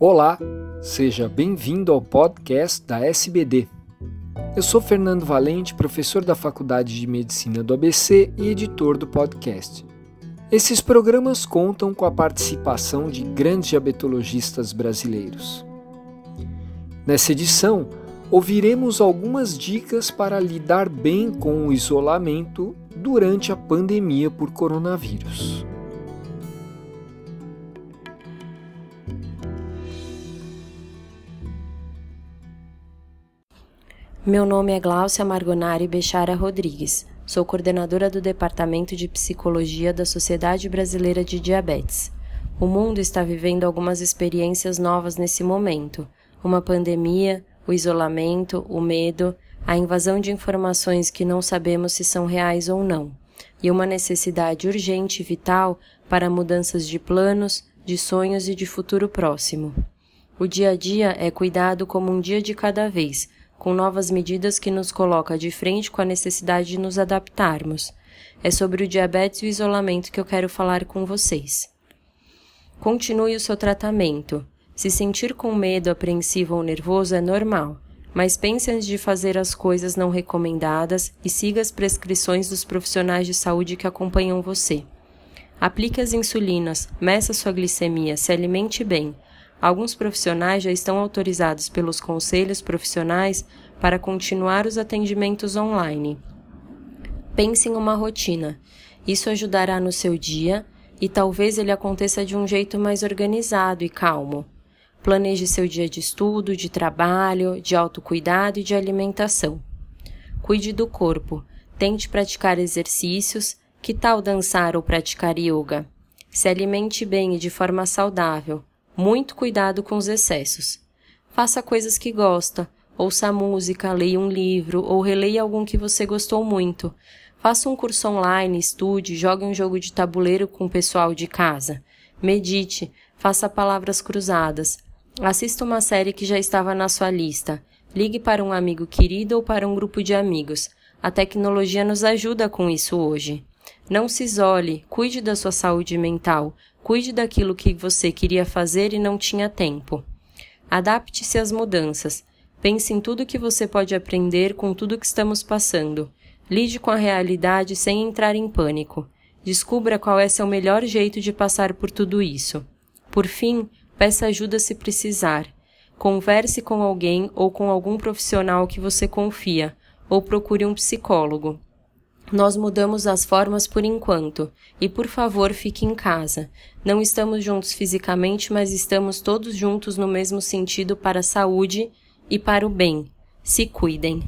Olá, seja bem-vindo ao podcast da SBD. Eu sou Fernando Valente, professor da Faculdade de Medicina do ABC e editor do podcast. Esses programas contam com a participação de grandes diabetologistas brasileiros. Nessa edição, ouviremos algumas dicas para lidar bem com o isolamento durante a pandemia por coronavírus. Meu nome é Gláucia Margonari Bechara Rodrigues. Sou coordenadora do Departamento de Psicologia da Sociedade Brasileira de Diabetes. O mundo está vivendo algumas experiências novas nesse momento: uma pandemia, o isolamento, o medo, a invasão de informações que não sabemos se são reais ou não, e uma necessidade urgente e vital para mudanças de planos, de sonhos e de futuro próximo. O dia a dia é cuidado como um dia de cada vez com novas medidas que nos coloca de frente com a necessidade de nos adaptarmos. É sobre o diabetes e o isolamento que eu quero falar com vocês. Continue o seu tratamento. Se sentir com medo, apreensivo ou nervoso é normal, mas pense antes de fazer as coisas não recomendadas e siga as prescrições dos profissionais de saúde que acompanham você. Aplique as insulinas, meça sua glicemia, se alimente bem, Alguns profissionais já estão autorizados pelos conselhos profissionais para continuar os atendimentos online. Pense em uma rotina. Isso ajudará no seu dia e talvez ele aconteça de um jeito mais organizado e calmo. Planeje seu dia de estudo, de trabalho, de autocuidado e de alimentação. Cuide do corpo. Tente praticar exercícios. Que tal dançar ou praticar yoga? Se alimente bem e de forma saudável muito cuidado com os excessos. Faça coisas que gosta, ouça música, leia um livro ou releia algum que você gostou muito. Faça um curso online, estude, jogue um jogo de tabuleiro com o pessoal de casa. Medite, faça palavras cruzadas. Assista uma série que já estava na sua lista. Ligue para um amigo querido ou para um grupo de amigos. A tecnologia nos ajuda com isso hoje. Não se isole, cuide da sua saúde mental, cuide daquilo que você queria fazer e não tinha tempo. Adapte-se às mudanças. Pense em tudo que você pode aprender com tudo que estamos passando. Lide com a realidade sem entrar em pânico. Descubra qual é seu melhor jeito de passar por tudo isso. Por fim, peça ajuda se precisar. Converse com alguém ou com algum profissional que você confia, ou procure um psicólogo. Nós mudamos as formas por enquanto, e por favor fique em casa. Não estamos juntos fisicamente, mas estamos todos juntos no mesmo sentido para a saúde e para o bem. Se cuidem.